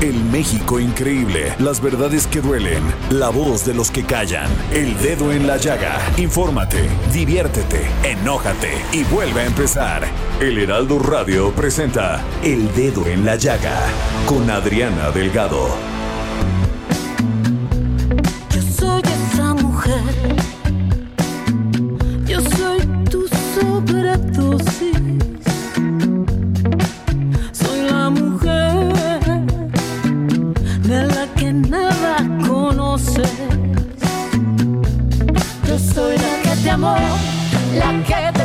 El México increíble, las verdades que duelen, la voz de los que callan, el dedo en la llaga. Infórmate, diviértete, enójate y vuelve a empezar. El Heraldo Radio presenta El Dedo en la Llaga con Adriana Delgado. Yo soy esa mujer. Yo soy tu sobredosis. Conoces. Yo soy la que te amó, la que te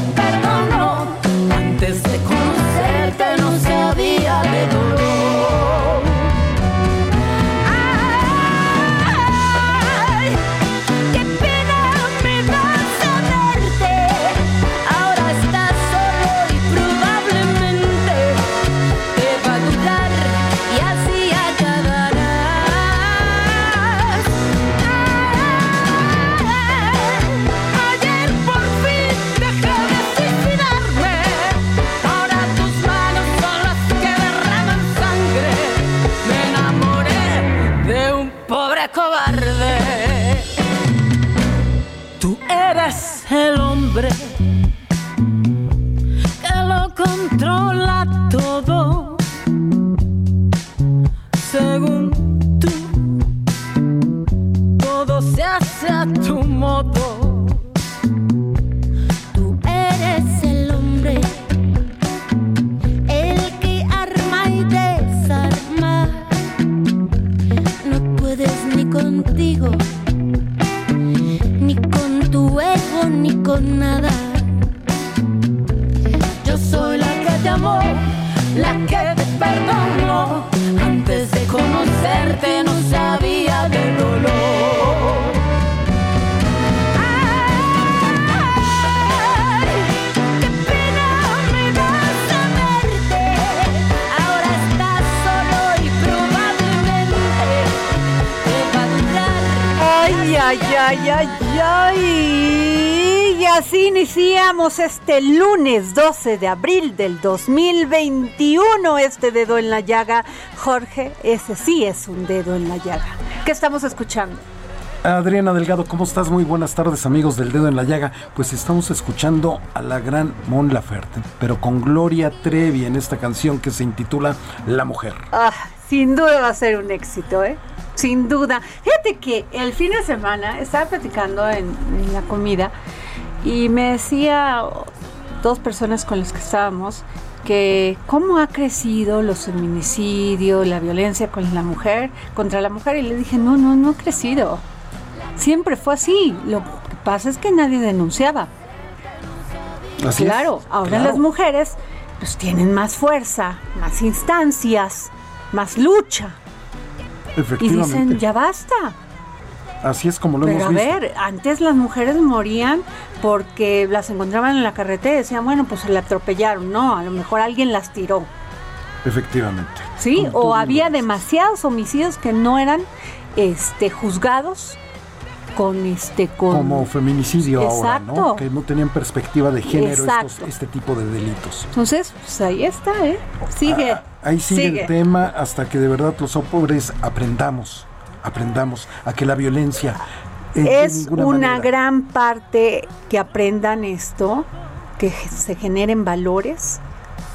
Ay, ay, ay, ay. Y así iniciamos este lunes 12 de abril del 2021. Este dedo en la llaga. Jorge, ese sí es un dedo en la llaga. ¿Qué estamos escuchando? Adriana Delgado, ¿cómo estás? Muy buenas tardes amigos del Dedo en la Llaga. Pues estamos escuchando a la gran Mon Laferte, pero con Gloria Trevi en esta canción que se intitula La Mujer. Ah, sin duda va a ser un éxito, ¿eh? Sin duda. Fíjate que el fin de semana estaba platicando en, en la comida y me decía dos personas con las que estábamos que cómo ha crecido los feminicidios, la violencia con la mujer, contra la mujer, y le dije, no, no, no ha crecido. Siempre fue así. Lo que pasa es que nadie denunciaba. Así es, claro, ahora claro. las mujeres pues tienen más fuerza, más instancias, más lucha. Y Efectivamente. dicen, ya basta. Así es como lo Pero a hemos visto. ver, antes las mujeres morían porque las encontraban en la carretera y decían, bueno, pues se la atropellaron. No, a lo mejor alguien las tiró. Efectivamente. ¿Sí? O había demasiados homicidios que no eran este, juzgados con este con Como feminicidio ahora, ¿no? Exacto. Que no tenían perspectiva de género estos- Exacto. este tipo de delitos. Entonces, pues ahí está, ¿eh? Sigue. Ah, Ahí sigue, el tema hasta que de verdad los pobres aprendamos, aprendamos a que la violencia es una manera- gran parte que aprendan esto que se generen valores,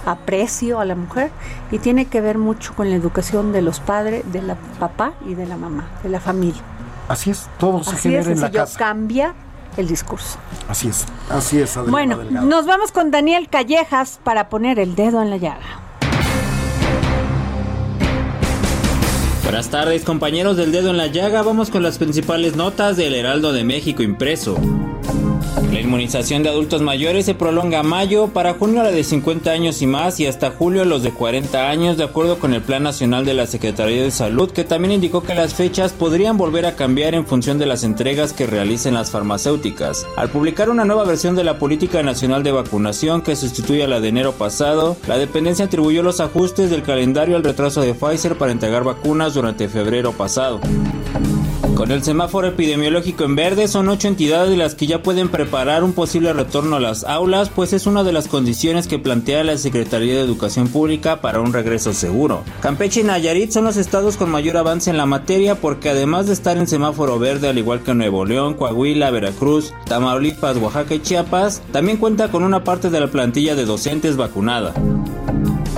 aprecio a la mujer y tiene que ver mucho con la educación de los padres, de la papá y de la mamá, de la familia. Así es, todo se Así genera es en la casa. cambia el discurso. Así es, así es, Adriana Bueno, Delgado. nos vamos con Daniel Callejas para poner el dedo en la llaga. Buenas tardes compañeros del dedo en la llaga, vamos con las principales notas del Heraldo de México impreso. La inmunización de adultos mayores se prolonga a mayo, para junio la de 50 años y más y hasta julio los de 40 años, de acuerdo con el Plan Nacional de la Secretaría de Salud, que también indicó que las fechas podrían volver a cambiar en función de las entregas que realicen las farmacéuticas. Al publicar una nueva versión de la Política Nacional de Vacunación que sustituye a la de enero pasado, la dependencia atribuyó los ajustes del calendario al retraso de Pfizer para entregar vacunas durante febrero pasado. Con el semáforo epidemiológico en verde, son ocho entidades las que ya pueden preparar un posible retorno a las aulas, pues es una de las condiciones que plantea la Secretaría de Educación Pública para un regreso seguro. Campeche y Nayarit son los estados con mayor avance en la materia porque además de estar en semáforo verde al igual que Nuevo León, Coahuila, Veracruz, Tamaulipas, Oaxaca y Chiapas, también cuenta con una parte de la plantilla de docentes vacunada.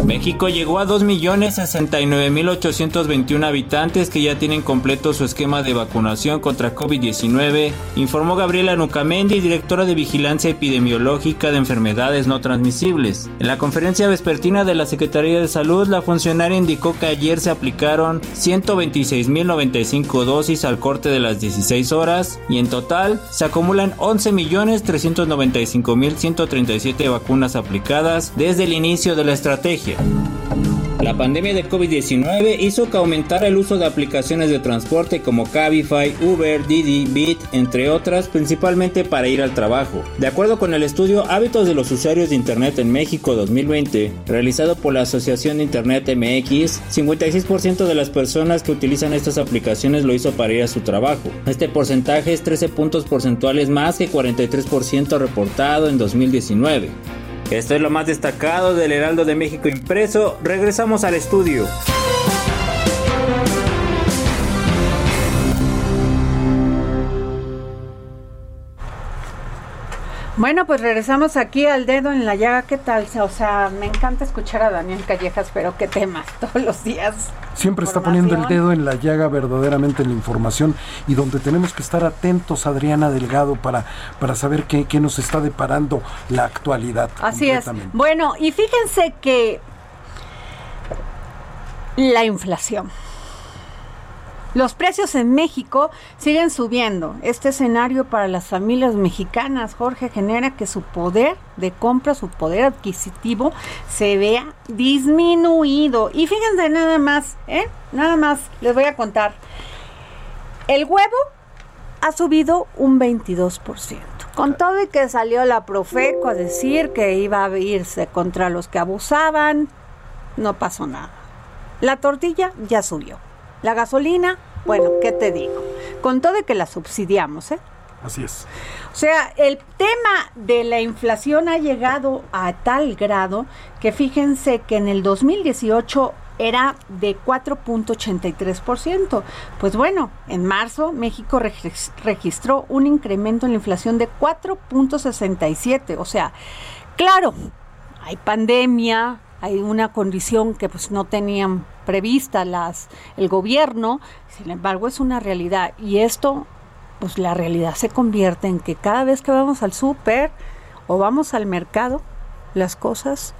México llegó a 2.069.821 habitantes que ya tienen completo su esquema de vacunación contra COVID-19, informó Gabriela Nucamendi, directora de Vigilancia Epidemiológica de Enfermedades No Transmisibles. En la conferencia vespertina de la Secretaría de Salud, la funcionaria indicó que ayer se aplicaron 126.095 dosis al corte de las 16 horas y en total se acumulan 11.395.137 vacunas aplicadas desde el inicio de la estrategia. La pandemia de COVID-19 hizo que aumentara el uso de aplicaciones de transporte como Cabify, Uber, Didi, Bit, entre otras, principalmente para ir al trabajo. De acuerdo con el estudio Hábitos de los usuarios de Internet en México 2020, realizado por la Asociación de Internet MX, 56% de las personas que utilizan estas aplicaciones lo hizo para ir a su trabajo. Este porcentaje es 13 puntos porcentuales más que 43% reportado en 2019. Esto es lo más destacado del Heraldo de México impreso. Regresamos al estudio. Bueno, pues regresamos aquí al dedo en la llaga. ¿Qué tal? O sea, me encanta escuchar a Daniel Callejas, pero qué temas todos los días. Siempre está poniendo el dedo en la llaga verdaderamente en la información y donde tenemos que estar atentos, Adriana Delgado, para, para saber qué, qué nos está deparando la actualidad. Así es. Bueno, y fíjense que la inflación. Los precios en México siguen subiendo. Este escenario para las familias mexicanas, Jorge, genera que su poder de compra, su poder adquisitivo se vea disminuido. Y fíjense nada más, ¿eh? Nada más les voy a contar. El huevo ha subido un 22%. Con todo y que salió la Profeco a decir que iba a irse contra los que abusaban, no pasó nada. La tortilla ya subió. La gasolina, bueno, ¿qué te digo? Con todo y que la subsidiamos, ¿eh? Así es. O sea, el tema de la inflación ha llegado a tal grado que fíjense que en el 2018 era de 4.83%. Pues bueno, en marzo México regis- registró un incremento en la inflación de 4.67. O sea, claro, hay pandemia, hay una condición que pues no tenían prevista las el gobierno, sin embargo es una realidad. Y esto pues la realidad se convierte en que cada vez que vamos al súper o vamos al mercado, las cosas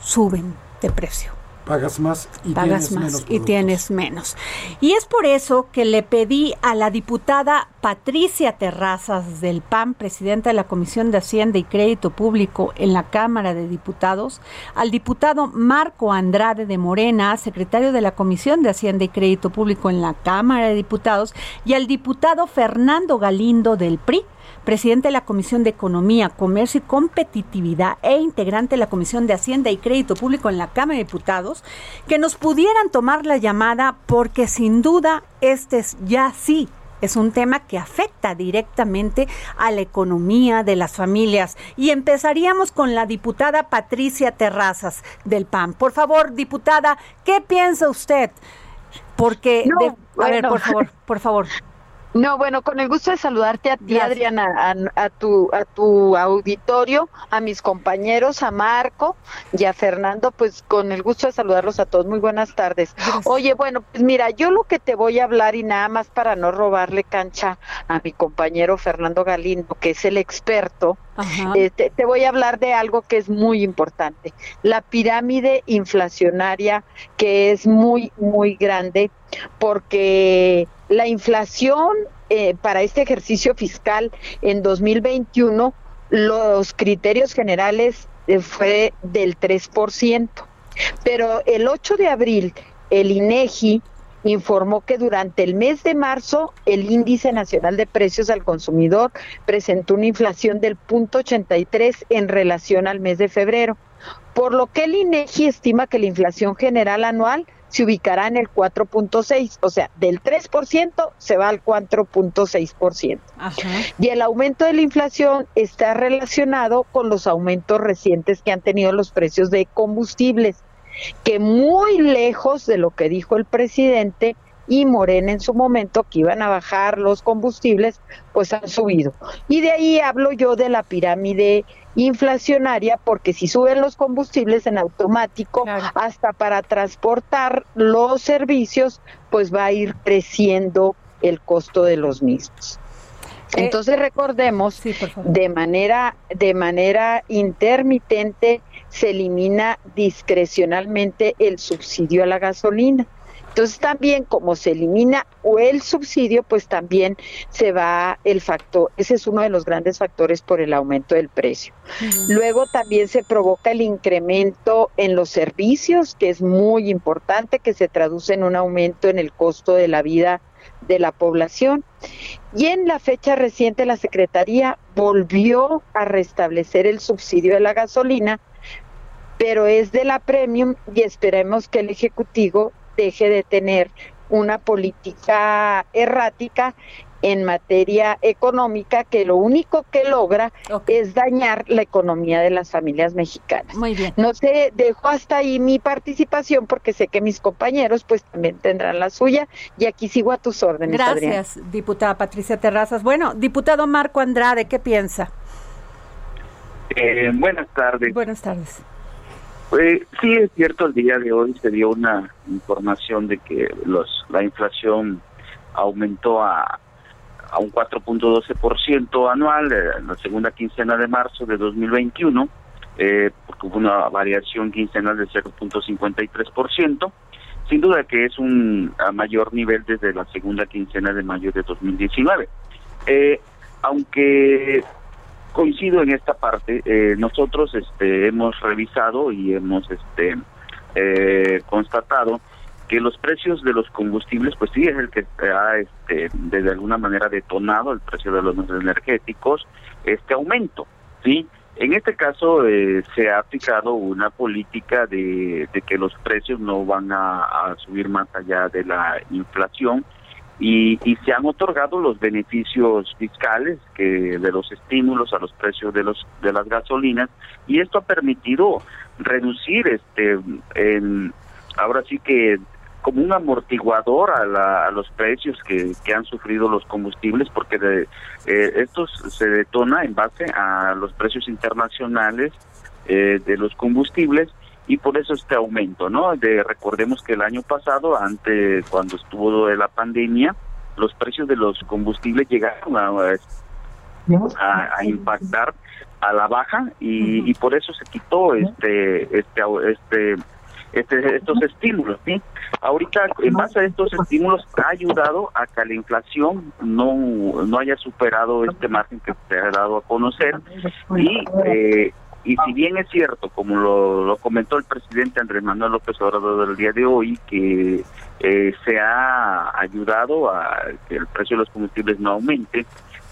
suben de precio Pagas más y pagas tienes más menos y tienes menos. Y es por eso que le pedí a la diputada Patricia Terrazas del PAN, presidenta de la Comisión de Hacienda y Crédito Público en la Cámara de Diputados, al diputado Marco Andrade de Morena, secretario de la Comisión de Hacienda y Crédito Público en la Cámara de Diputados, y al diputado Fernando Galindo del PRI, presidente de la Comisión de Economía, Comercio y Competitividad e integrante de la Comisión de Hacienda y Crédito Público en la Cámara de Diputados, que nos pudieran tomar la llamada porque sin duda este es ya sí es un tema que afecta directamente a la economía de las familias. Y empezaríamos con la diputada Patricia Terrazas del PAN. Por favor, diputada, ¿qué piensa usted? Porque, No, de- a ver, por favor, por favor. No, bueno, con el gusto de saludarte a ti, Gracias. Adriana, a, a tu, a tu auditorio, a mis compañeros, a Marco y a Fernando, pues con el gusto de saludarlos a todos. Muy buenas tardes. Oye, bueno, pues mira, yo lo que te voy a hablar y nada más para no robarle cancha a mi compañero Fernando Galindo, que es el experto, este, te voy a hablar de algo que es muy importante, la pirámide inflacionaria que es muy, muy grande porque la inflación eh, para este ejercicio fiscal en 2021, los criterios generales eh, fue del 3%, pero el 8 de abril el INEGI informó que durante el mes de marzo el índice nacional de precios al consumidor presentó una inflación del 0.83 en relación al mes de febrero, por lo que el INEGI estima que la inflación general anual se ubicará en el 4.6, o sea, del 3% se va al 4.6%. Ajá. Y el aumento de la inflación está relacionado con los aumentos recientes que han tenido los precios de combustibles, que muy lejos de lo que dijo el presidente y Morena en su momento, que iban a bajar los combustibles, pues han subido. Y de ahí hablo yo de la pirámide inflacionaria, porque si suben los combustibles en automático, Claro. hasta para transportar los servicios, pues va a ir creciendo el costo de los mismos. Eh, Entonces recordemos Sí, de manera de manera intermitente se elimina discrecionalmente el subsidio a la gasolina. Entonces también como se elimina o el subsidio, pues también se va el factor, ese es uno de los grandes factores por el aumento del precio. Luego también se provoca el incremento en los servicios, que es muy importante, que se traduce en un aumento en el costo de la vida de la población. Y en la fecha reciente la Secretaría volvió a restablecer el subsidio de la gasolina, pero es de la premium y esperemos que el Ejecutivo deje de tener una política errática en materia económica que lo único que logra es dañar la economía de las familias mexicanas. Muy bien. No sé, dejo hasta ahí mi participación porque sé que mis compañeros pues también tendrán la suya y aquí sigo a tus órdenes. Adriana. Gracias, diputada Patricia Terrazas. Bueno, diputado Marco Andrade, ¿qué piensa? Eh, buenas tardes. Buenas tardes. Eh, sí, es cierto, el día de hoy se dio una información de que los la inflación aumentó a, a un 4.12% anual eh, en la segunda quincena de marzo de 2021, eh, porque hubo una variación quincenal de 0.53%. Sin duda que es un a mayor nivel desde la segunda quincena de mayo de 2019. Eh, aunque coincido en esta parte. Eh, nosotros este, hemos revisado y hemos este, eh, constatado que los precios de los combustibles, pues sí es el que ha este, de alguna manera detonado el precio de los energéticos, este aumento, ¿sí? En este caso eh, se ha aplicado una política de, de que los precios no van a, a subir más allá de la inflación y, y se han otorgado los beneficios fiscales que de los estímulos a los precios de los de las gasolinas y esto ha permitido reducir este en, ahora sí que como un amortiguador a, la- a los precios que, que han sufrido los combustibles porque de, eh, esto se detona en base a los precios internacionales eh, de los combustibles y por eso este aumento, ¿no? De, recordemos que el año pasado, antes cuando estuvo de la pandemia, los precios de los combustibles llegaron a, a, a impactar a la baja y, y por eso se quitó este este este este, estos estímulos, ¿sí? Ahorita, en base a estos estímulos, ha ayudado a que la inflación no, no haya superado este margen que se ha dado a conocer y eh, y si bien es cierto, como lo, lo comentó el presidente Andrés Manuel López Obrador el día de hoy, que eh, se ha ayudado a que el precio de los combustibles no aumente,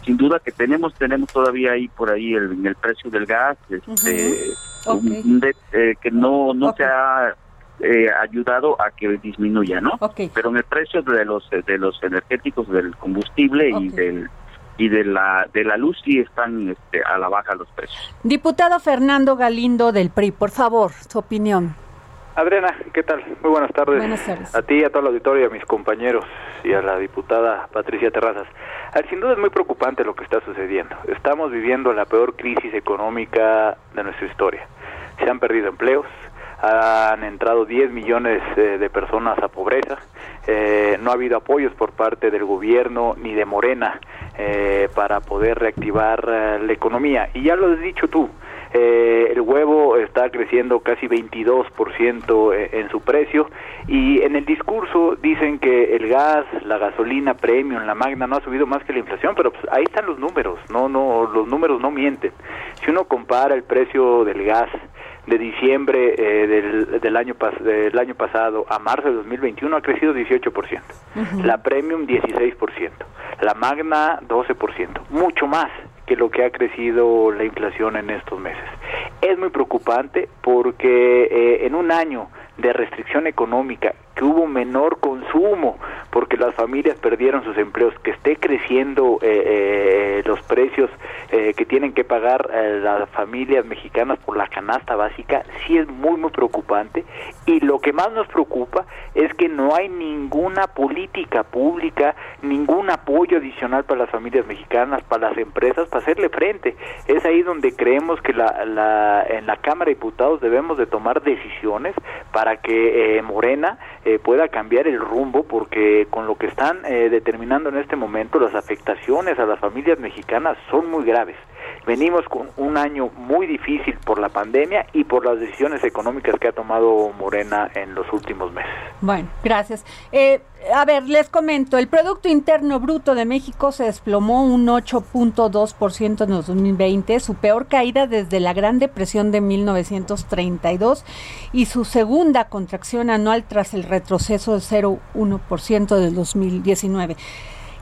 sin duda que tenemos tenemos todavía ahí por ahí el, en el precio del gas, este, un- un de- eh, que no no se ha eh, ayudado a que disminuya, ¿no? Pero en el precio de los de los energéticos, del combustible y del y de la de la luz sí están este, a la baja los precios. Diputado Fernando Galindo del PRI, por favor, su opinión. Adriana, ¿qué tal? Muy buenas tardes. Buenas tardes. A ti, a todo el auditorio, a mis compañeros y a la diputada Patricia Terrazas. Sin duda es muy preocupante lo que está sucediendo. Estamos viviendo la peor crisis económica de nuestra historia. Se han perdido empleos, han entrado 10 millones eh, de personas a pobreza, eh, no ha habido apoyos por parte del gobierno ni de Morena eh, para poder reactivar eh, la economía. Y ya lo has dicho tú, eh, el huevo está creciendo casi 22% e- en su precio y en el discurso dicen que el gas, la gasolina premium, la magna no ha subido más que la inflación, pero pues ahí están los números, no no los números no mienten. Si uno compara el precio del gas de diciembre eh, del, del año pas- del año pasado a marzo de 2021 ha crecido 18%. La premium 16%, la magna 12%, mucho más que lo que ha crecido la inflación en estos meses. Es muy preocupante porque eh, en un año de restricción económica, que hubo menor consumo porque las familias perdieron sus empleos, que esté creciendo eh, eh, los precios eh, que tienen que pagar eh, las familias mexicanas por la canasta básica, sí es muy, muy preocupante. Y lo que más nos preocupa es que no hay ninguna política pública, ningún apoyo adicional para las familias mexicanas, para las empresas, para hacerle frente. Es ahí donde creemos que la, la, en la Cámara de Diputados debemos de tomar decisiones para que eh, Morena eh, pueda cambiar el rumbo, porque con lo que están eh, determinando en este momento, las afectaciones a las familias mexicanas son muy graves. Venimos con un año muy difícil por la pandemia y por las decisiones económicas que ha tomado Morena en los últimos meses. Bueno, gracias. Eh, a ver, les comento, el Producto Interno Bruto de México se desplomó un 8.2% en el 2020, su peor caída desde la Gran Depresión de 1932 y su segunda contracción anual tras el retroceso de 0.1% del 2019.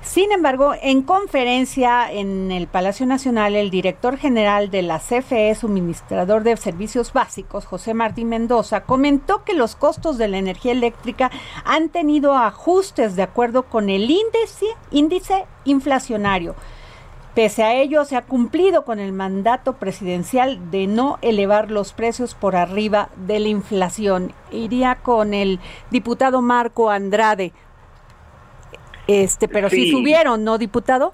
Sin embargo, en conferencia en el Palacio Nacional, el director general de la CFE, suministrador de servicios básicos, José Martín Mendoza, comentó que los costos de la energía eléctrica han tenido ajustes de acuerdo con el índice, índice inflacionario. Pese a ello, se ha cumplido con el mandato presidencial de no elevar los precios por arriba de la inflación. Iría con el diputado Marco Andrade. Este, pero sí, Sí. subieron, ¿no, diputado?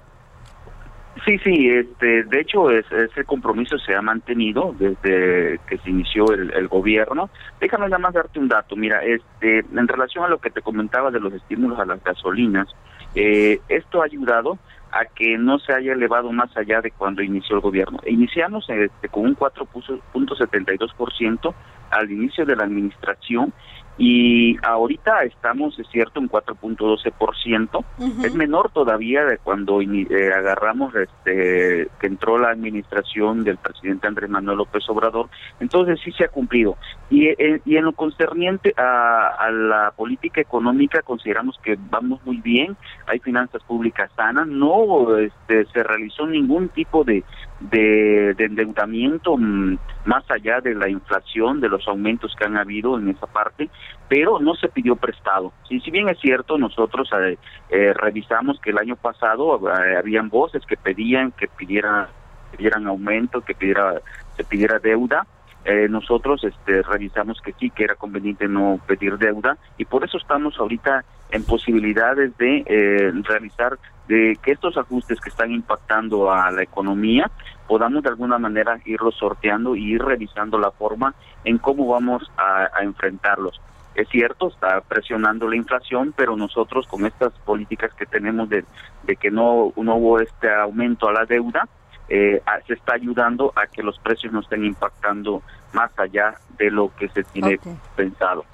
Sí, sí, este, de hecho es- ese compromiso se ha mantenido desde que se inició el, el gobierno. Déjame nada más darte un dato. Mira, este, en relación a lo que te comentaba de los estímulos a las gasolinas, eh, esto ha ayudado a que no se haya elevado más allá de cuando inició el gobierno. Iniciamos este, con un 4.72% al inicio de la administración y ahorita estamos, es cierto, en 4.12%. Es menor todavía de cuando eh, agarramos este que entró la administración del presidente Andrés Manuel López Obrador. Entonces sí se ha cumplido. Y, eh, y en lo concerniente a, a la política económica consideramos que vamos muy bien. Hay finanzas públicas sanas. No este, se realizó ningún tipo de, de, de endeudamiento mm, más allá de la inflación, de los aumentos que han habido en esa parte, pero no se pidió prestado. Y si bien es cierto, nosotros eh, eh, revisamos que el año pasado eh, habían voces que pedían que pidieran, pidieran aumento, que pidiera, se pidiera deuda. Eh, nosotros este, revisamos que sí, que era conveniente no pedir deuda y por eso estamos ahorita en posibilidades de eh, realizar de que estos ajustes que están impactando a la economía podamos de alguna manera irlos sorteando y ir revisando la forma en cómo vamos a, a enfrentarlos. Es cierto, está presionando la inflación, pero nosotros con estas políticas que tenemos de, de que no, no hubo este aumento a la deuda, eh, se está ayudando a que los precios no estén impactando más allá de lo que se tiene pensado.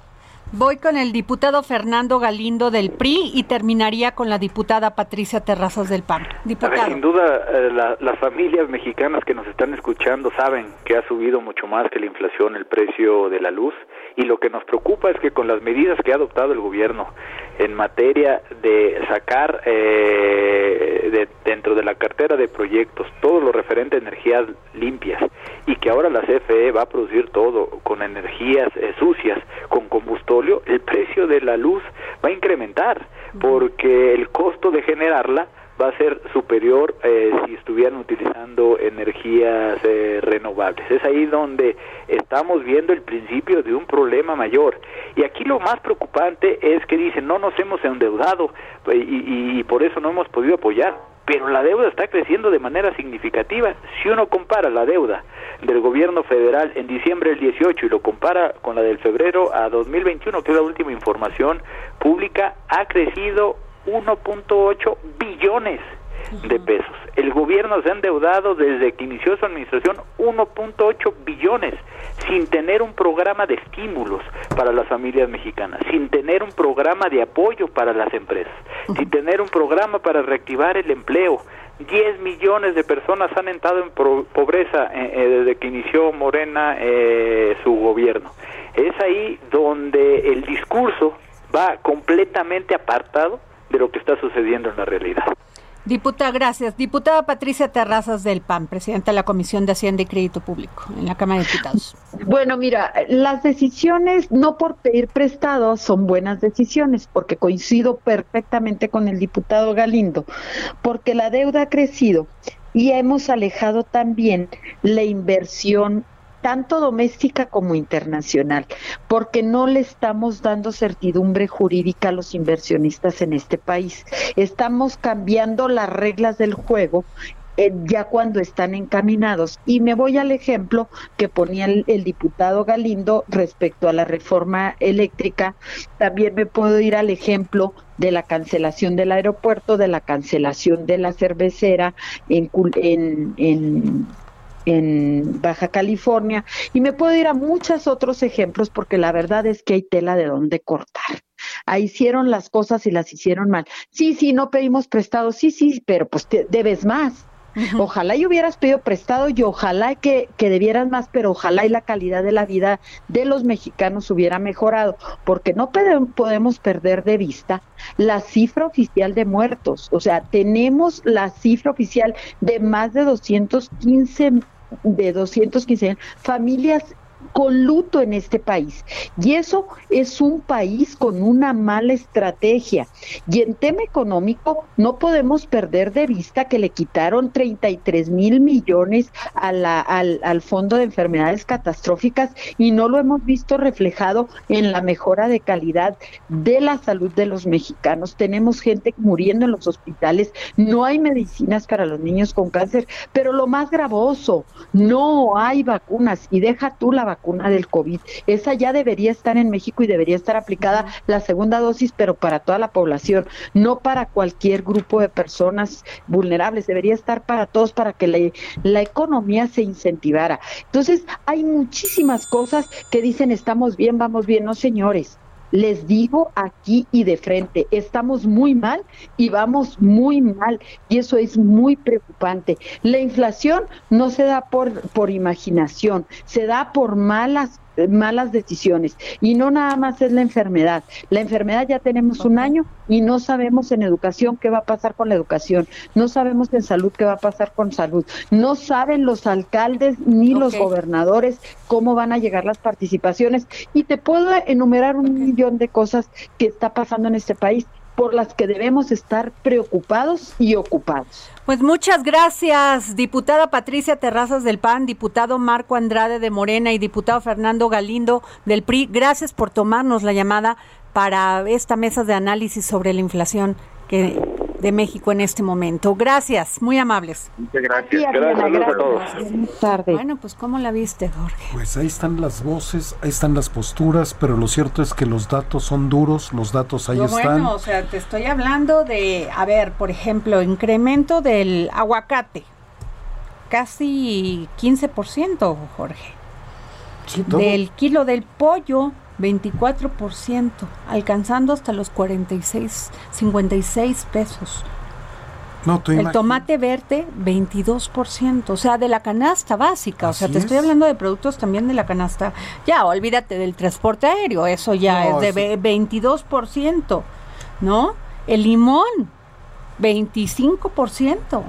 Voy con el diputado Fernando Galindo del PRI y terminaría con la diputada Patricia Terrazas del PAN. Diputado. sin duda, eh, la- las familias mexicanas que nos están escuchando saben que ha subido mucho más que la inflación el precio de la luz y lo que nos preocupa es que con las medidas que ha adoptado el gobierno en materia de sacar eh, de- dentro de la cartera de proyectos todo lo referente a energías limpias y que ahora la CFE va a producir todo con energías eh, sucias, con combustóleo, el precio de la luz va a incrementar porque el costo de generarla va a ser superior eh, si estuvieran utilizando energías eh, renovables. Es ahí donde estamos viendo el principio de un problema mayor. Y aquí lo más preocupante es que dicen, no nos hemos endeudado y, y, y por eso no hemos podido apoyar pero la deuda está creciendo de manera significativa. Si uno compara la deuda del gobierno federal en diciembre del 18 y lo compara con la del febrero a 2021, que es la última información pública, ha crecido 1.8 billones de pesos. El gobierno se ha endeudado desde que inició su administración 1.8 billones sin tener un programa de estímulos para las familias mexicanas, sin tener un programa de apoyo para las empresas, sin tener un programa para reactivar el empleo. 10 millones de personas han entrado en pobreza eh, eh, desde que inició Morena eh, su gobierno. Es ahí donde el discurso va completamente apartado de lo que está sucediendo en la realidad. Diputada, gracias. Diputada Patricia Terrazas del PAN, presidenta de la Comisión de Hacienda y Crédito Público en la Cámara de Diputados. Bueno, mira, las decisiones no por pedir prestado son buenas decisiones, porque coincido perfectamente con el diputado Galindo, porque la deuda ha crecido y hemos alejado también la inversión tanto doméstica como internacional, porque no le estamos dando certidumbre jurídica a los inversionistas en este país. Estamos cambiando las reglas del juego eh, ya cuando están encaminados. Y me voy al ejemplo que ponía el, diputado Galindo respecto a la reforma eléctrica. También me puedo ir al ejemplo de la cancelación del aeropuerto, de la cancelación de la cervecera en, en, en en Baja California y me puedo ir a muchos otros ejemplos porque la verdad es que hay tela de dónde cortar. Ahí hicieron las cosas y las hicieron mal. Sí, sí, no pedimos prestado, sí, sí, pero pues te debes más. Ojalá y hubieras pedido prestado y ojalá que, que debieras más, pero ojalá y la calidad de la vida de los mexicanos hubiera mejorado, porque no podemos perder de vista la cifra oficial de muertos. O sea, tenemos la cifra oficial de más de 215 de 215 familias con luto en este país. Y eso es un país con una mala estrategia. Y en tema económico, no podemos perder de vista que le quitaron 33 mil millones a al, al Fondo de Enfermedades Catastróficas y no lo hemos visto reflejado en la mejora de calidad de la salud de los mexicanos. Tenemos gente muriendo en los hospitales, no hay medicinas para los niños con cáncer, pero lo más gravoso, no hay vacunas y deja tú la vacuna vacuna del COVID. Esa ya debería estar en México y debería estar aplicada la segunda dosis, pero para toda la población, no para cualquier grupo de personas vulnerables. Debería estar para todos para que la, la economía se incentivara. Entonces, hay muchísimas cosas que dicen estamos bien, vamos bien. No, señores les digo aquí y de frente, estamos muy mal y vamos muy mal y eso es muy preocupante. La inflación no se da por, por imaginación, se da por malas malas decisiones. Y no nada más es la enfermedad. La enfermedad ya tenemos un año y no sabemos en educación qué va a pasar con la educación. No sabemos en salud qué va a pasar con salud. No saben los alcaldes ni los gobernadores cómo van a llegar las participaciones. Y te puedo enumerar un millón de cosas que está pasando en este país por las que debemos estar preocupados y ocupados. Pues muchas gracias, diputada Patricia Terrazas del PAN, diputado Marco Andrade de Morena y diputado Fernando Galindo del PRI. Gracias por tomarnos la llamada para esta mesa de análisis sobre la inflación que de México en este momento. Gracias, muy amables. Muchas gracias. Gracias, gracias a todos. Buenas tardes. Bueno, pues ¿cómo la viste, Jorge? Pues ahí están las voces, ahí están las posturas, pero lo cierto es que los datos son duros, los datos ahí Lo están. Bueno, o sea, te estoy hablando de, a ver, por ejemplo, incremento del aguacate, casi 15%, Jorge. Sí. Del kilo del pollo, 24%, alcanzando hasta los 46, 56 pesos. No, El tomate verde, 22%, o sea, de la canasta básica. o sea, te estoy es. hablando de productos también de la canasta. Ya, olvídate del transporte aéreo, eso ya No, es de eso- ve- 22%, ¿no? El limón, 25%.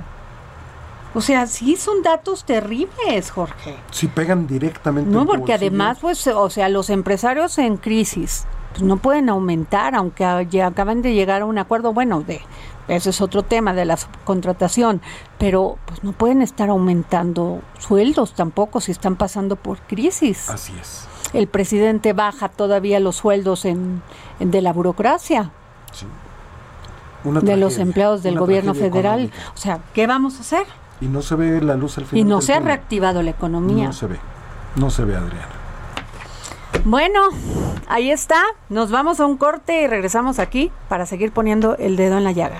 O sea, sí son datos terribles, Jorge. Sí pegan directamente. No, porque además, pues, o sea, los empresarios en crisis, pues no pueden aumentar, aunque acaban de llegar a un acuerdo, bueno, de ese es otro tema de la contratación, pero pues no pueden estar aumentando sueldos tampoco si están pasando por crisis. Así es. El presidente baja todavía los sueldos en, en de la burocracia. Sí. de los empleados del gobierno federal. O sea, ¿qué vamos a hacer? Y no se ve la luz al final. Y no se ha reactivado la economía. No se ve, no se ve, Adriana. Bueno, ahí está. Nos vamos a un corte y regresamos aquí para seguir poniendo el dedo en la llaga.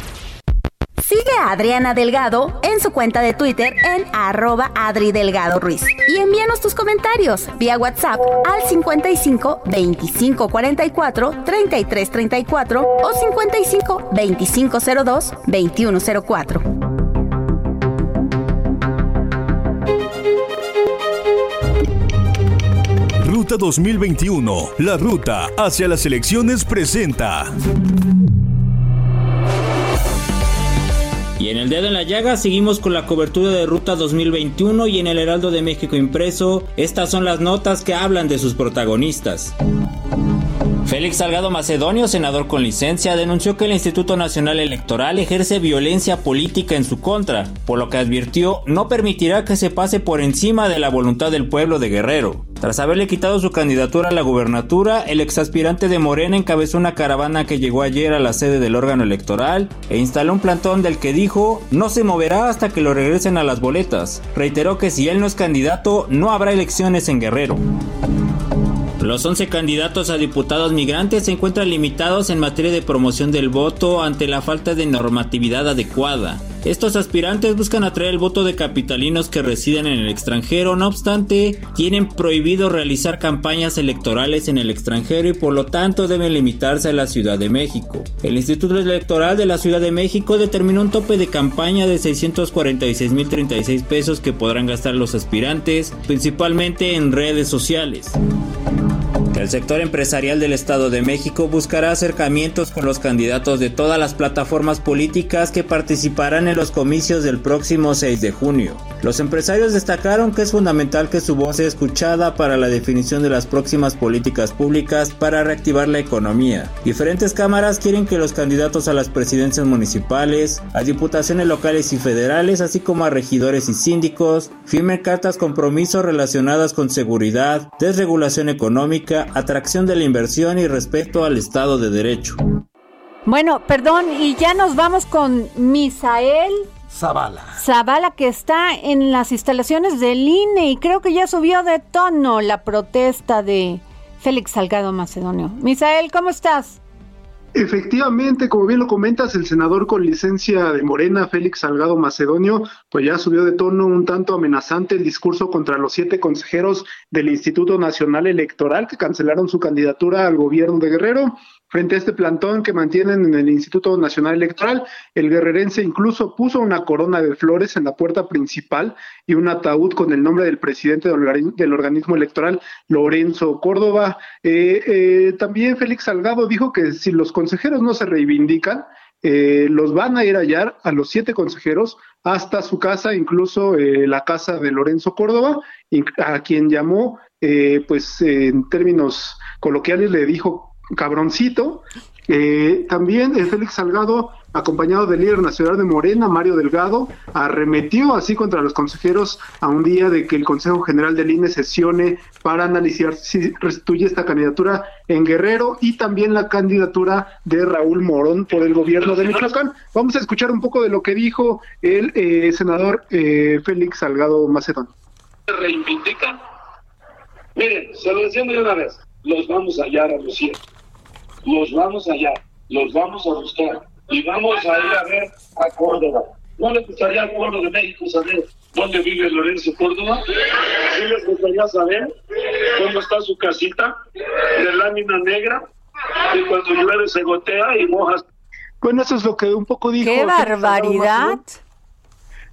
Sigue a Adriana Delgado en su cuenta de Twitter en arroba Adri Delgado Ruiz. Y envíanos tus comentarios vía WhatsApp al 55 25 44 33 34 o 55 25 02 21 04. Ruta 2021, la ruta hacia las elecciones presenta. Y en el dedo en la llaga seguimos con la cobertura de Ruta 2021 y en el Heraldo de México impreso, estas son las notas que hablan de sus protagonistas. Félix Salgado Macedonio, senador con licencia, denunció que el Instituto Nacional Electoral ejerce violencia política en su contra, por lo que advirtió no permitirá que se pase por encima de la voluntad del pueblo de Guerrero. Tras haberle quitado su candidatura a la gubernatura, el exaspirante de Morena encabezó una caravana que llegó ayer a la sede del órgano electoral e instaló un plantón del que dijo no se moverá hasta que lo regresen a las boletas. Reiteró que si él no es candidato, no habrá elecciones en Guerrero. Los 11 candidatos a diputados migrantes se encuentran limitados en materia de promoción del voto ante la falta de normatividad adecuada. Estos aspirantes buscan atraer el voto de capitalinos que residen en el extranjero, no obstante, tienen prohibido realizar campañas electorales en el extranjero y por lo tanto deben limitarse a la Ciudad de México. El Instituto Electoral de la Ciudad de México determinó un tope de campaña de 646.036 pesos que podrán gastar los aspirantes, principalmente en redes sociales. El sector empresarial del Estado de México buscará acercamientos con los candidatos de todas las plataformas políticas que participarán en los comicios del próximo 6 de junio. Los empresarios destacaron que es fundamental que su voz sea escuchada para la definición de las próximas políticas públicas para reactivar la economía. Diferentes cámaras quieren que los candidatos a las presidencias municipales, a diputaciones locales y federales, así como a regidores y síndicos, firmen cartas compromiso relacionadas con seguridad, desregulación económica, atracción de la inversión y respeto al Estado de Derecho. Bueno, perdón, y ya nos vamos con Misael Zavala. Zavala, que está en las instalaciones del INE y creo que ya subió de tono la protesta de Félix Salgado Macedonio. Misael, ¿cómo estás? Efectivamente, como bien lo comentas, el senador con licencia de Morena, Félix Salgado Macedonio, pues ya subió de tono un tanto amenazante el discurso contra los siete consejeros del Instituto Nacional Electoral que cancelaron su candidatura al gobierno de Guerrero. Frente a este plantón que mantienen en el Instituto Nacional Electoral, el guerrerense incluso puso una corona de flores en la puerta principal y un ataúd con el nombre del presidente del, organi- del organismo electoral, Lorenzo Córdoba. Eh, eh, también Félix Salgado dijo que si los consejeros no se reivindican, eh, los van a ir a hallar a los siete consejeros hasta su casa, incluso eh, la casa de Lorenzo Córdoba, a quien llamó, eh, pues en términos coloquiales le dijo cabroncito Eh, también Félix Salgado, acompañado del líder nacional de Morena, Mario Delgado, arremetió así contra los consejeros a un día de que el Consejo General del INE sesione para analizar si restituye esta candidatura en Guerrero y también la candidatura de Raúl Morón por el gobierno de Michoacán. Vamos a escuchar un poco de lo que dijo el eh, senador eh, Félix Salgado Macedonio. reivindican. Miren, se lo decimos de una vez, los vamos a hallar a los siete, los vamos a hallar, los vamos a buscar y vamos a ir a ver a Córdoba. ¿No les gustaría al pueblo de México saber dónde vive Lorenzo Córdoba? ¿Sí les gustaría saber cómo está su casita de lámina negra? Y cuando llueve se gotea y mojas. Bueno, eso es lo que un poco dijo. ¡Qué barbaridad!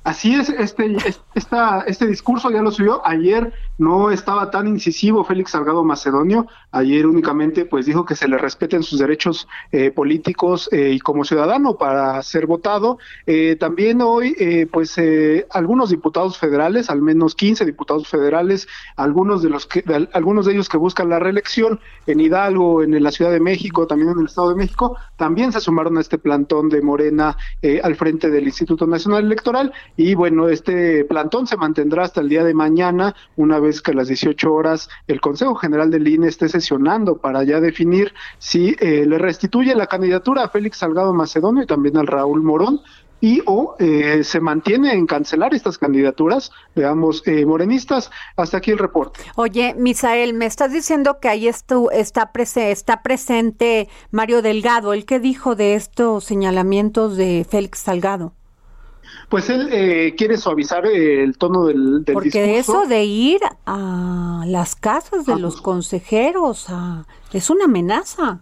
Así es, este, es- esta, este discurso ya lo subió. Ayer no estaba tan incisivo Félix Salgado Macedonio. Ayer únicamente pues dijo que se le respeten sus derechos eh, políticos eh, y como ciudadano para ser votado. Eh, también hoy eh, pues eh, algunos diputados federales, al menos 15 diputados federales, algunos de los que de al- algunos de ellos que buscan la reelección en Hidalgo, en la Ciudad de México, también en el Estado de México, también se sumaron a este plantón de Morena eh, al frente del Instituto Nacional Electoral y bueno, este plantón se mantendrá hasta el día de mañana, una vez que a las 18 horas el Consejo General del INE esté sesionando para ya definir si eh, le restituye la candidatura a Félix Salgado Macedonio y también al Raúl Morón y o eh, se mantiene en cancelar estas candidaturas de ambos eh, morenistas. Hasta aquí el reporte. Oye, Misael, me estás diciendo que ahí estu- está, prese- está presente Mario Delgado. ¿El qué dijo de estos señalamientos de Félix Salgado? Pues él eh, quiere suavizar el tono del, del Porque discurso. eso de ir a las casas de los consejeros a- es una amenaza.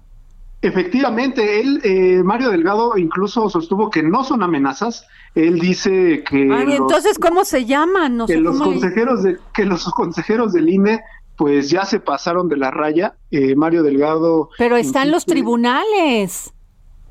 Efectivamente, él, eh, Mario Delgado, incluso sostuvo que no son amenazas. Él dice que, Ay, los, entonces, ¿cómo se llaman? No que sé los cómo le- consejeros de, que los consejeros del INE, pues ya se pasaron de la raya. Eh, Mario Delgado. Pero están los tribunales.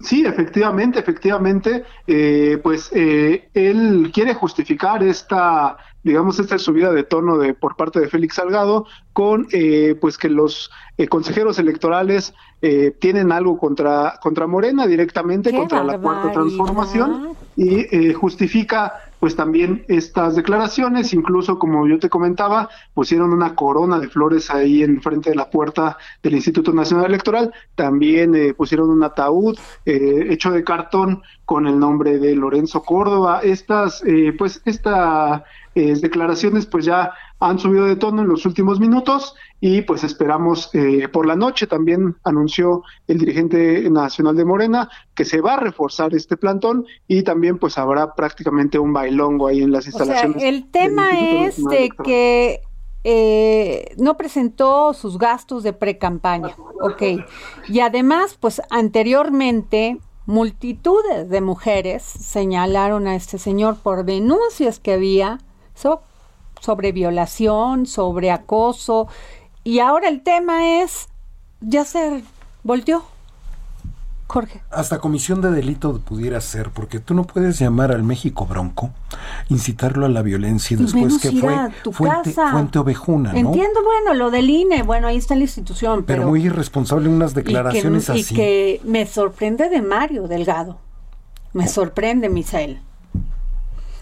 Sí, efectivamente, efectivamente, eh, pues eh, él quiere justificar esta, digamos, esta subida de tono de por parte de Félix Salgado con, eh, pues que los eh, consejeros electorales eh, tienen algo contra contra Morena directamente, ¡Qué contra la cuarta transformación y eh, justifica pues también estas declaraciones, incluso como yo te comentaba, pusieron una corona de flores ahí en frente de la puerta del Instituto Nacional Electoral, también eh, pusieron un ataúd eh, hecho de cartón con el nombre de Lorenzo Córdoba. Estas, eh, pues, estas declaraciones pues ya han subido de tono en los últimos minutos y pues esperamos eh, por la noche también anunció el dirigente nacional de Morena que se va a reforzar este plantón y también pues habrá prácticamente un bailongo ahí en las O sea, instalaciones. el tema es Nacional de Electoral. que eh, no presentó sus gastos de pre-campaña, ok. Y además, pues anteriormente, multitudes de mujeres señalaron a este señor por denuncias que había so- sobre violación, sobre acoso, y ahora el tema es, ya se volteó. Jorge. Hasta comisión de delito pudiera ser, porque tú no puedes llamar al México Bronco, incitarlo a la violencia y después menos que fue tu fuente, casa. fuente ovejuna, ¿no? Entiendo, bueno, lo del INE, bueno, ahí está la institución, Pero pero, muy irresponsable unas y que- declaraciones y así. que me sorprende de Mario Delgado. Me sorprende, Misael.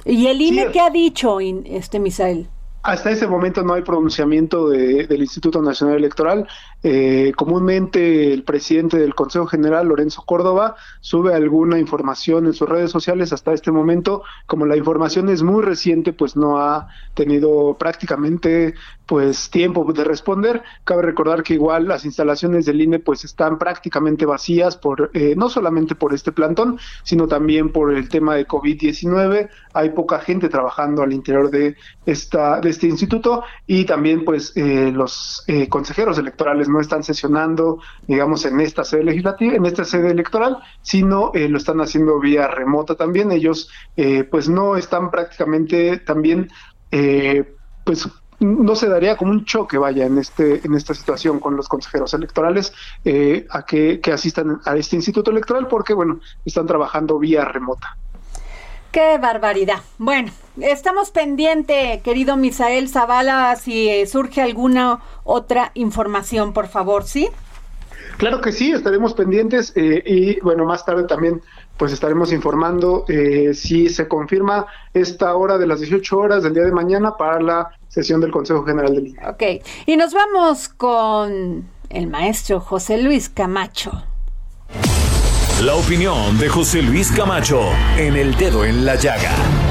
¿Y el INE qué ha dicho, este Misael? Hasta ese momento no hay pronunciamiento de- del Instituto Nacional Electoral. Eh, comúnmente el presidente del Consejo General, Lorenzo Córdoba, sube alguna información en sus redes sociales. Hasta este momento, como la información es muy reciente, pues no ha tenido prácticamente pues tiempo de responder. Cabe recordar que igual las instalaciones del INE pues están prácticamente vacías por eh, no solamente por este plantón, sino también por el tema de COVID-19. Hay poca gente trabajando al interior de esta de este instituto y también pues eh, los eh, consejeros electorales no están sesionando, digamos, en esta sede legislativa, en esta sede electoral, sino eh, lo están haciendo vía remota también. Ellos eh, pues no están prácticamente también eh, pues no se daría como un choque, vaya, en este en esta situación con los consejeros electorales eh, a que, que asistan a este instituto electoral porque, bueno, están trabajando vía remota. Qué barbaridad. Bueno, estamos pendiente, querido Misael Zavala, si eh, surge alguna otra información, por favor, ¿sí? Claro que sí, estaremos pendientes eh, y bueno, más tarde también pues estaremos informando eh, si se confirma esta hora de las 18 horas del día de mañana para la sesión del Consejo General del INE. Ok, y nos vamos con el maestro José Luis Camacho. La opinión de José Luis Camacho en el dedo en la llaga.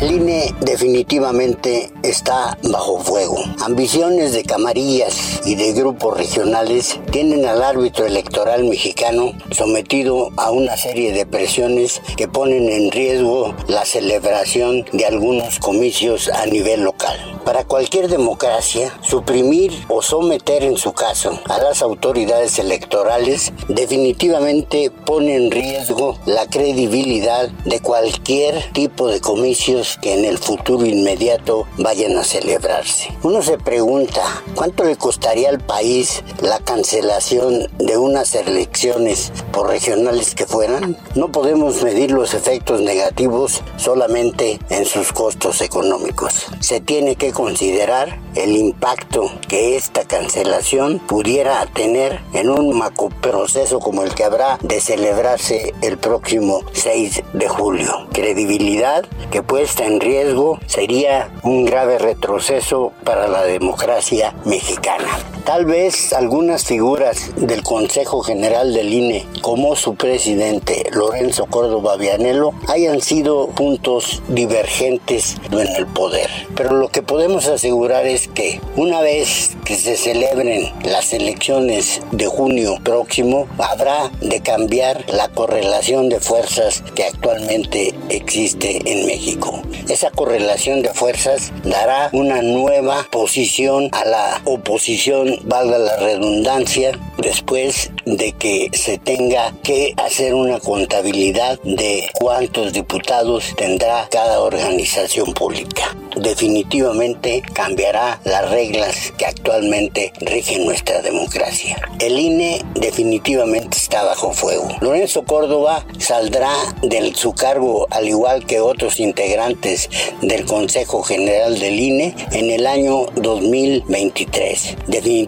El INE definitivamente está bajo fuego. Ambiciones de camarillas y de grupos regionales tienen al árbitro electoral mexicano sometido a una serie de presiones que ponen en riesgo la celebración de algunos comicios a nivel local. Para cualquier democracia, suprimir o someter en su caso a las autoridades electorales definitivamente pone en riesgo la credibilidad de cualquier tipo de comicios que en el futuro inmediato vayan a celebrarse. Uno se pregunta, ¿cuánto le costaría al país la cancelación de unas elecciones por regionales que fueran? No podemos medir los efectos negativos solamente en sus costos económicos. Se tiene que considerar el impacto que esta cancelación pudiera tener en un macroproceso como el que habrá de celebrarse el próximo 6 de julio. Credibilidad que puesta en riesgo sería un grave retroceso para la democracia mexicana. Tal vez algunas figuras del Consejo General del INE, como su presidente Lorenzo Córdoba Vianelo, hayan sido puntos divergentes en el poder. Pero lo que podemos asegurar es que una vez que se celebren las elecciones de junio próximo, habrá de cambiar la correlación de fuerzas que actualmente existe en México. Esa correlación de fuerzas dará una nueva posición a la oposición, valga la redundancia, después de que se tenga que hacer una contabilidad de cuántos diputados tendrá cada organización pública. Definitivamente cambiará las reglas que actualmente rigen nuestra democracia. El INE definitivamente está bajo fuego. Lorenzo Córdoba saldrá de su cargo al igual que otros integrantes del Consejo General del INE en el año 2023. Definitivamente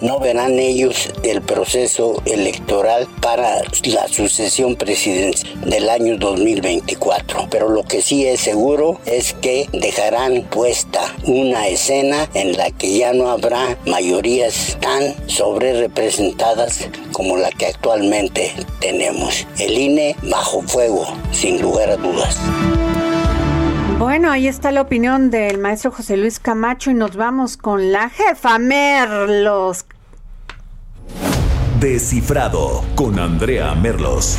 no verán ellos el proceso electoral para la sucesión presidencial del año 2024. Pero lo que sí es seguro es que dejarán puesta una escena en la que ya no habrá mayorías tan sobre representadas como la que actualmente tenemos. El INE bajo fuego, sin lugar a dudas. Bueno, ahí está la opinión del maestro José Luis Camacho y nos vamos con la jefa Merlos. Descifrado con Andrea Merlos.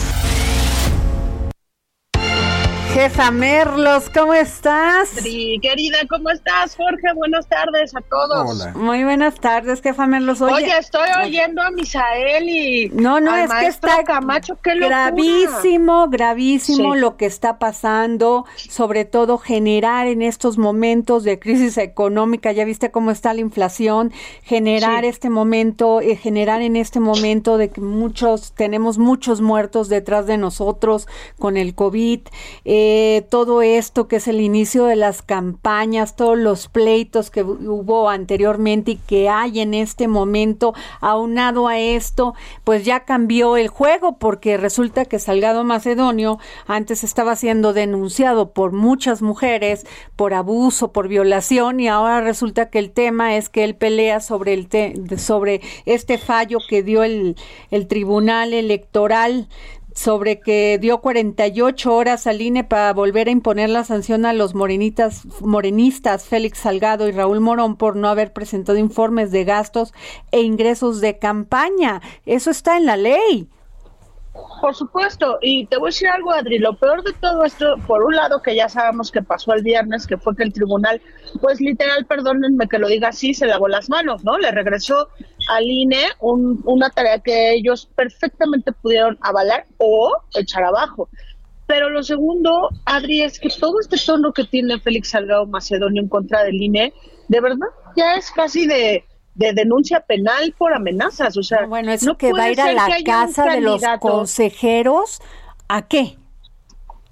Jefa Merlos, ¿cómo estás? Sí, querida, ¿cómo estás, Jorge? Buenas tardes a todos. Muy buenas tardes, jefa Merlos. Oye, Oye, estoy oyendo a Misael y No, no, al es que está Camacho, qué gravísimo, gravísimo Sí. lo que está pasando, sobre todo generar en estos momentos de crisis económica, ya viste cómo está la inflación, generar Sí. este momento, eh, generar en este momento de que muchos, tenemos muchos muertos detrás de nosotros con el COVID, eh, todo esto que es el inicio de las campañas, todos los pleitos que hu- hubo anteriormente y que hay en este momento, aunado a esto, pues ya cambió el juego porque resulta que Salgado Macedonio antes estaba siendo denunciado por muchas mujeres por abuso, por violación y ahora resulta que el tema es que él pelea sobre el te- sobre este fallo que dio el, el Tribunal Electoral sobre que dio 48 horas al INE para volver a imponer la sanción a los morenitas, morenistas Félix Salgado y Raúl Morón por no haber presentado informes de gastos e ingresos de campaña. Eso está en la ley. Por supuesto, y te voy a decir algo, Adri, lo peor de todo esto, por un lado que ya sabemos que pasó el viernes, que fue que el tribunal, pues literal, perdónenme que lo diga así, se lavó las manos, ¿no? Le regresó al INE un- una tarea que ellos perfectamente pudieron avalar o echar abajo. Pero lo segundo, Adri, es que todo este tono que tiene Félix Salgado Macedonio en contra del INE, de verdad, ya es casi de, de denuncia penal por amenazas. O sea, Bueno, eso no que va a ir a la casa de los consejeros, ¿a qué?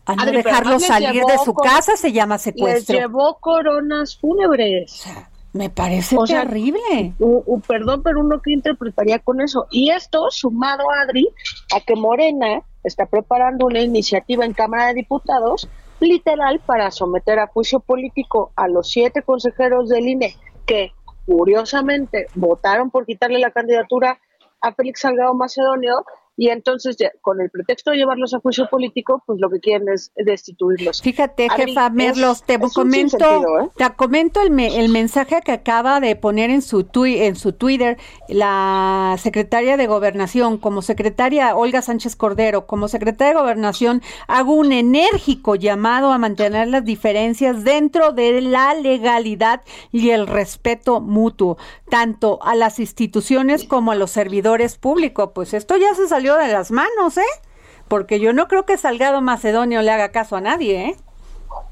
A no Adri, les salir de su casa se llama Les secuestro. llevó coronas fúnebres. Me parece O sea, terrible. u- u- perdón, pero uno que interpretaría con eso. Y esto sumado, Adri, a que Morena está preparando una iniciativa en Cámara de Diputados, literal, para someter a juicio político a los siete consejeros del INE que, curiosamente, votaron por quitarle la candidatura a Félix Salgado Macedonio. Y entonces, ya, con el pretexto de llevarlos a juicio político, pues lo que quieren es destituirlos. Fíjate, jefa Merlos, te es comento, ¿eh? te comento el, me- el mensaje que acaba de poner en su tui- en su Twitter la secretaria de Gobernación, como secretaria Olga Sánchez Cordero, como secretaria de Gobernación, hago un enérgico llamado a mantener las diferencias dentro de la legalidad y el respeto mutuo, tanto a las instituciones como a los servidores públicos. Pues esto ya se salió de las manos, ¿eh? Porque yo no creo que Salgado Macedonio le haga caso a nadie, ¿eh?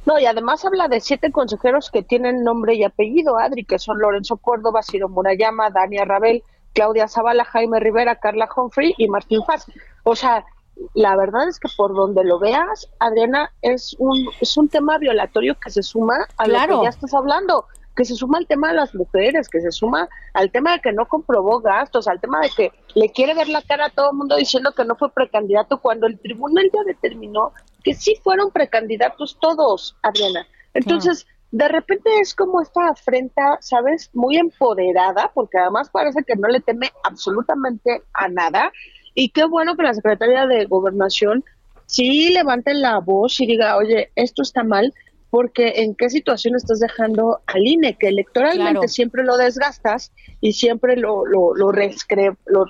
No, y además habla de siete consejeros que tienen nombre y apellido, Adri, que son Lorenzo Córdoba, Ciro Murayama, Dania Rabel, Claudia Zavala, Jaime Rivera, Carla Humphrey y Martín Faz. O sea, la verdad es que por donde lo veas, Adriana, es un, es un tema violatorio que se suma a lo que ya estás hablando, que se suma al tema de las mujeres, que se suma al tema de que no comprobó gastos, al tema de que le quiere ver la cara a todo el mundo diciendo que no fue precandidato cuando el tribunal ya determinó que sí fueron precandidatos todos, Adriana. Entonces, de repente es como esta afrenta, ¿sabes? Muy empoderada, porque además parece que no le teme absolutamente a nada. Y qué bueno que la Secretaría de Gobernación sí levante la voz y diga, oye, esto está mal, porque en qué situación estás dejando al INE, que electoralmente Claro. siempre lo desgastas y siempre lo, lo, lo,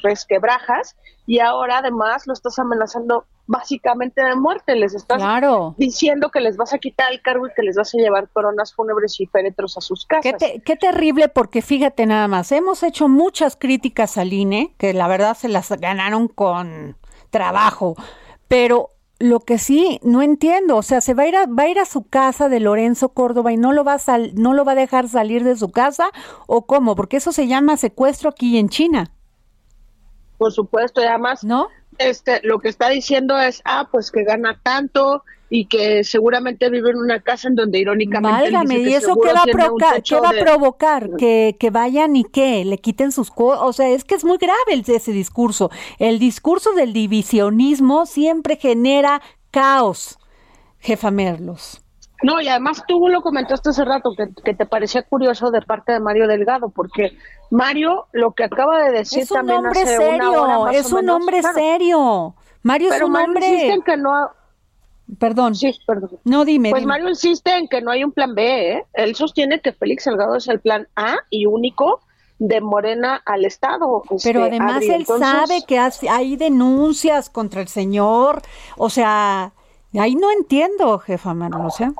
resquebrajas, y ahora además lo estás amenazando básicamente de muerte, les estás Claro. diciendo que les vas a quitar el cargo y que les vas a llevar coronas fúnebres y féretros a sus casas. Qué, te- qué terrible, porque fíjate nada más, hemos hecho muchas críticas al INE, que la verdad se las ganaron con trabajo, pero lo que sí no entiendo, o sea, se va a ir a, va a ir a su casa de Lorenzo Córdoba y no lo va a sal- no lo va a dejar salir de su casa o cómo, porque eso se llama secuestro aquí en China. Por supuesto, y además, ¿no? Este, lo que está diciendo es, ah, pues que gana tanto y que seguramente vive en una casa en donde irónicamente Válgame, dice que ¿y eso qué va, a ¿Qué va a de- provocar? ¿Que, que vayan y qué? ¿Le quiten sus cosas? O sea, es que es muy grave el- ese discurso. El discurso del divisionismo siempre genera caos, jefa Merlos. No, y además tú lo comentaste hace rato, que, que te parecía curioso de parte de Mario Delgado, porque Mario lo que acaba de decir Es un también hombre hace una hora serio, más es o un menos, hombre claro. serio. Mario es Pero un Mario hombre... insiste en que no... Perdón. Sí, perdón. No, dime, Pues dime. Mario insiste en que no hay un plan B, ¿eh? Él sostiene que Félix Salgado es el plan A y único de Morena al Estado. Pero este, además Adri. él Entonces, sabe que hay denuncias contra el señor. O sea, ahí no entiendo, jefa Manuel. O sea,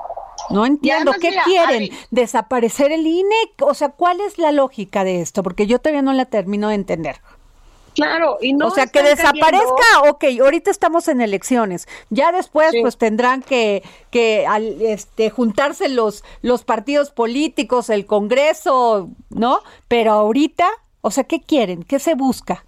no entiendo. además, ¿Qué mira, quieren? ¿Desaparecer el INE? O sea, ¿cuál es la lógica de esto? Porque yo todavía no la termino de entender. Claro, y no o sea, que desaparezca, cayendo- ok, ahorita estamos en elecciones. Ya después, pues tendrán que, que al, este, juntarse los, los partidos políticos, el Congreso, ¿no? Pero ahorita, o sea, ¿qué quieren? ¿Qué se busca?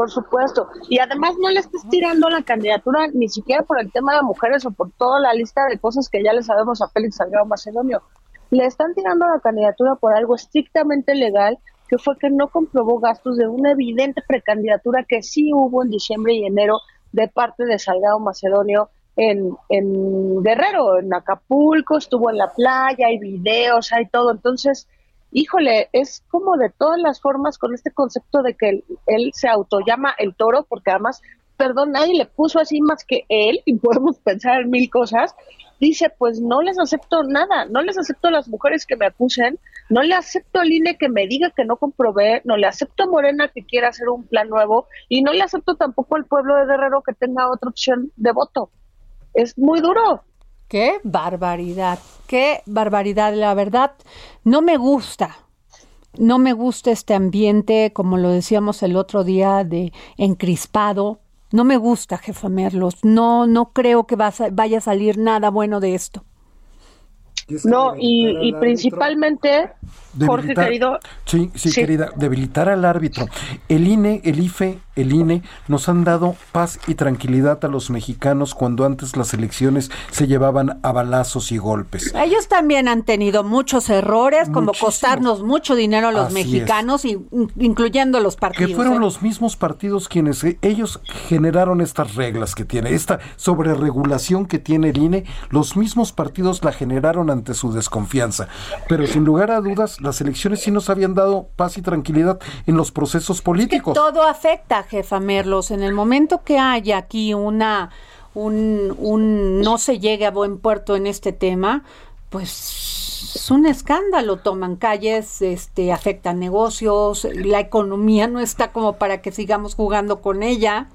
Por supuesto. Y además no le estás tirando la candidatura ni siquiera por el tema de mujeres o por toda la lista de cosas que ya le sabemos a Félix Salgado Macedonio. Le están tirando la candidatura por algo estrictamente legal, que fue que no comprobó gastos de una evidente precandidatura que sí hubo en diciembre y enero de parte de Salgado Macedonio en, en Guerrero, en Acapulco, estuvo en la playa, hay videos, hay todo. Entonces, híjole, es como de todas las formas con este concepto de que él, él se autollama el toro, porque además, perdón, nadie le puso así más que él, y podemos pensar en mil cosas, dice, pues no les acepto nada, no les acepto las mujeres que me acusen, no le acepto al INE que me diga que no comprobé, no le acepto a Morena que quiera hacer un plan nuevo, y no le acepto tampoco al pueblo de Guerrero que tenga otra opción de voto. Es muy duro. Qué barbaridad, qué barbaridad, la verdad, no me gusta. No me gusta este ambiente, como lo decíamos el otro día, de encrispado. No me gusta, jefa Merlos. No, no creo que va a sa- vaya a salir nada bueno de esto. No, y, y principalmente, Jorge querido, Sí, sí, Sí. querida, debilitar al árbitro. El INE, el IFE el INE, nos han dado paz y tranquilidad a los mexicanos cuando antes las elecciones se llevaban a balazos y golpes. Ellos también han tenido muchos errores, como costarnos mucho dinero a los Así mexicanos, y- incluyendo los partidos. Que fueron ¿eh? los mismos partidos quienes eh, ellos generaron estas reglas que tiene, esta sobreregulación que tiene el INE, los mismos partidos la generaron ante su desconfianza. Pero sin lugar a dudas, las elecciones sí nos habían dado paz y tranquilidad en los procesos políticos. Todo afecta, jefa Merlos. En el momento que haya aquí una, un, un no se llegue a buen puerto en este tema, pues es un escándalo. Toman calles, este, afectan negocios, la economía no está como para que sigamos jugando con ella.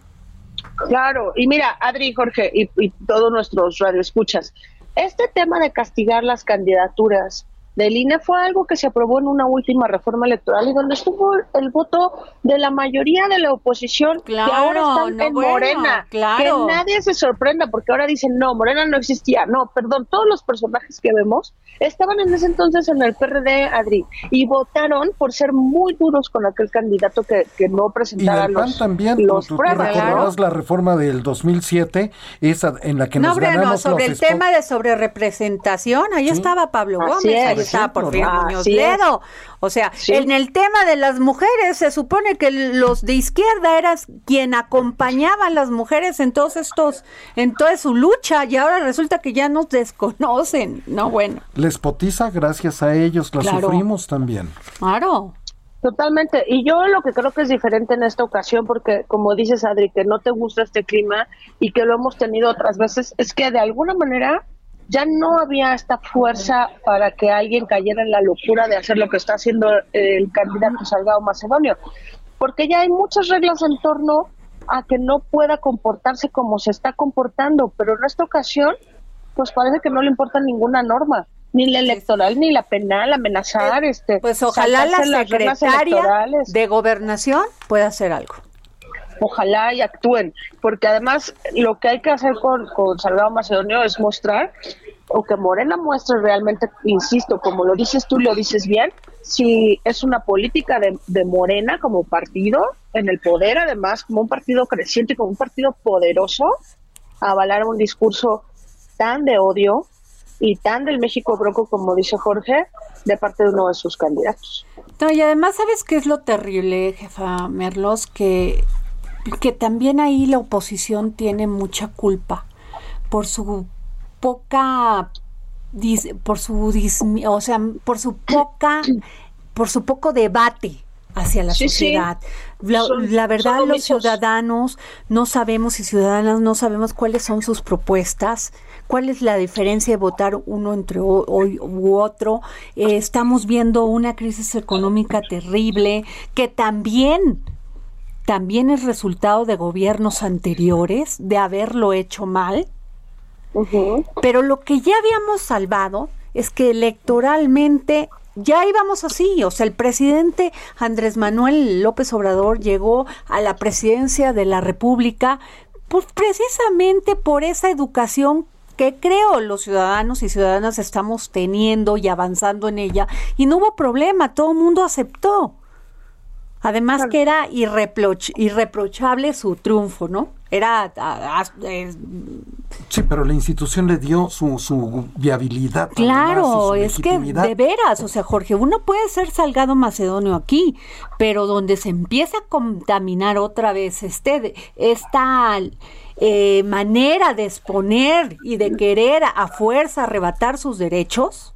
Claro, y mira, Adri, Jorge y, y todos nuestros radioescuchas, este tema de castigar las candidaturas del INE fue algo que se aprobó en una última reforma electoral y donde estuvo el voto de la mayoría de la oposición Claro, que ahora están no, en bueno, Morena. claro. Que nadie se sorprenda porque ahora dicen, no, Morena no existía. No, perdón, todos los personajes que vemos estaban en ese entonces en el PRD, Adri, y votaron por ser muy duros con aquel candidato que, que no Y presentara del PAN los, también, los tú recordarás la reforma del 2007, esa en la que No, nos no, ganamos sobre el los tema de sobrerepresentación, ahí estaba Pablo Así Gómez, ahí es. estaba Porfirio Así Muñoz es. Ledo. O sea, Sí. en el tema de las mujeres, se supone que los de izquierda eran quien acompañaban a las mujeres en todos estos, en toda su lucha, y ahora resulta que ya nos desconocen. No, bueno, Les potiza gracias a ellos, la Claro. sufrimos también. claro. Totalmente. Y yo lo que creo que es diferente en esta ocasión, porque como dices, Adri, que no te gusta este clima y que lo hemos tenido otras veces, es que de alguna manera ya no había esta fuerza para que alguien cayera en la locura de hacer lo que está haciendo el candidato Salgado Macedonio. Porque ya hay muchas reglas en torno a que no pueda comportarse como se está comportando, pero en esta ocasión, pues parece que no le importa ninguna norma, ni la electoral, ni la penal, amenazar, este, Pues ojalá la secretaria de gobernación pueda hacer algo. Ojalá y actúen, porque además lo que hay que hacer con, con Salgado Macedonio es mostrar, o que Morena muestre realmente, insisto, como lo dices tú, lo dices bien, si es una política de, Morena como partido, en el poder además, como un partido creciente, como un partido poderoso, avalar un discurso tan de odio y tan del México Bronco, como dice Jorge, de parte de uno de sus candidatos. No, y además, ¿sabes qué es lo terrible, jefa Merlos? Que, que también ahí la oposición tiene mucha culpa por su poca, por su, dis- o sea, por su poca, por su poco debate hacia la Sí, sí. sociedad. La, Son- la verdad, los omisos. ciudadanos no sabemos y ciudadanas no sabemos cuáles son sus propuestas, cuál es la diferencia de votar uno entre ho- hoy u otro. Eh, estamos viendo una crisis económica terrible que también también es resultado de gobiernos anteriores, de haberlo hecho mal. Pero lo que ya habíamos salvado es que electoralmente ya íbamos así, o sea, el presidente Andrés Manuel López Obrador llegó a la presidencia de la República pues precisamente por esa educación que creo los ciudadanos y ciudadanas estamos teniendo y avanzando en ella y no hubo problema, todo el mundo aceptó. Además que era irreproch- irreprochable su triunfo, ¿no? Era a- a- eh, Sí, pero la institución le dio su, su viabilidad. además, Claro, su es que de veras, o sea, Jorge, uno puede ser Salgado Macedonio aquí, pero donde se empieza a contaminar otra vez este, de- esta eh, manera de exponer y de querer a fuerza arrebatar sus derechos,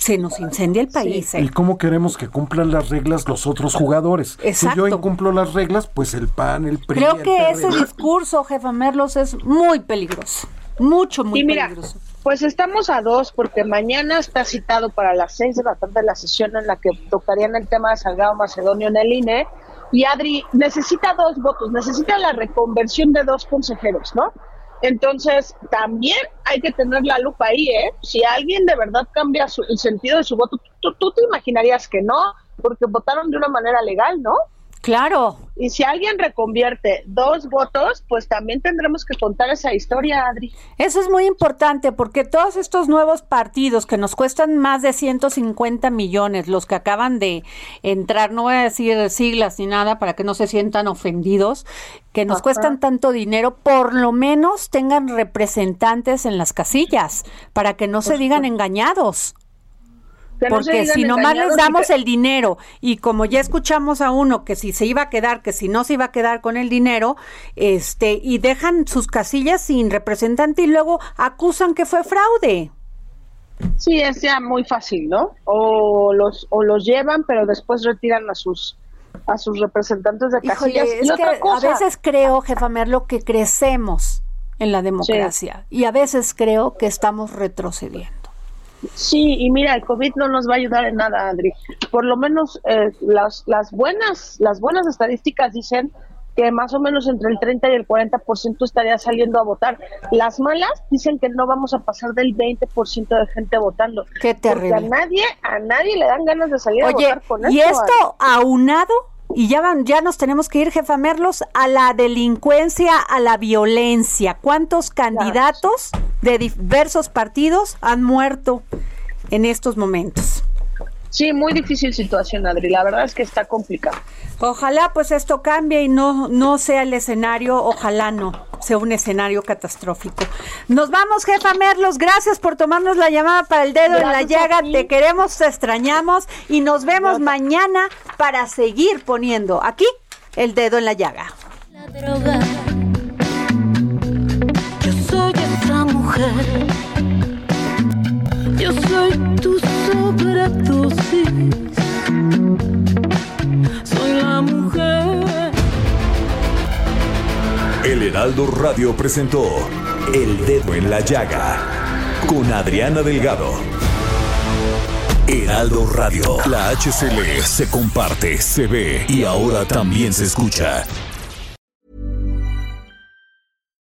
se nos incendia el país. ¿eh? ¿Y cómo queremos que cumplan las reglas los otros jugadores? Si Exacto. yo incumplo las reglas, pues el PAN, el PRI, Creo el que ese discurso, jefa Merlos, es muy peligroso, mucho, muy y mira, peligroso. pues estamos a dos, porque mañana está citado para las seis de la tarde la sesión en la que tocarían el tema de Salgado Macedonio en el INE. Y Adri necesita dos votos, necesita la reconversión de dos consejeros, ¿no? Entonces, también hay que tener la lupa ahí, ¿eh? Si alguien de verdad cambia su- el sentido de su voto, tú, tú te imaginarías que no, porque votaron de una manera legal, ¿no? Claro. Y si alguien reconvierte dos votos, pues también tendremos que contar esa historia, Adri. Eso es muy importante porque todos estos nuevos partidos que nos cuestan más de 150 millones, los que acaban de entrar, no voy a decir siglas ni nada para que no se sientan ofendidos, que nos Ajá. cuestan tanto dinero, por lo menos tengan representantes en las casillas para que no se digan engañados. No Porque si nomás les damos que- el dinero y como ya escuchamos a uno que si se iba a quedar, que si no se iba a quedar con el dinero, este, y dejan sus casillas sin representante y luego acusan que fue fraude. Sí, es ya muy fácil, ¿no? O los o los llevan, pero después retiran a sus a sus representantes de Híjole, casillas. es y que otra a cosa, veces creo, jefa Merlo, que crecemos en la democracia y a veces creo que estamos retrocediendo. Sí, y mira, el COVID no nos va a ayudar en nada, Adri. Por lo menos eh, las, las buenas las buenas estadísticas dicen que más o menos entre el 30 y el 40% estaría saliendo a votar. Las malas dicen que no vamos a pasar del 20% de gente votando. Qué terrible. Porque a nadie, a nadie le dan ganas de salir a Oye, votar con y esto. Adri. esto aunado, y ya, van, ya nos tenemos que ir, jefa Merlos, a la delincuencia, a la violencia. ¿Cuántos candidatos de diversos partidos han muerto en estos momentos? Sí, muy difícil situación, Adri. La verdad es que está complicado. Ojalá pues esto cambie y no, no sea el escenario, ojalá no sea un escenario catastrófico. Nos vamos, jefa Merlos, gracias por tomarnos la llamada para el dedo en la llaga, te queremos, te extrañamos y nos vemos mañana para seguir poniendo aquí el dedo en la llaga. Yo soy esa mujer. Yo soy tu sobredosis. Soy la mujer. El Heraldo Radio presentó El Dedo en la Llaga con Adriana Delgado. Heraldo Radio, la HCL se comparte, se ve y ahora también se escucha.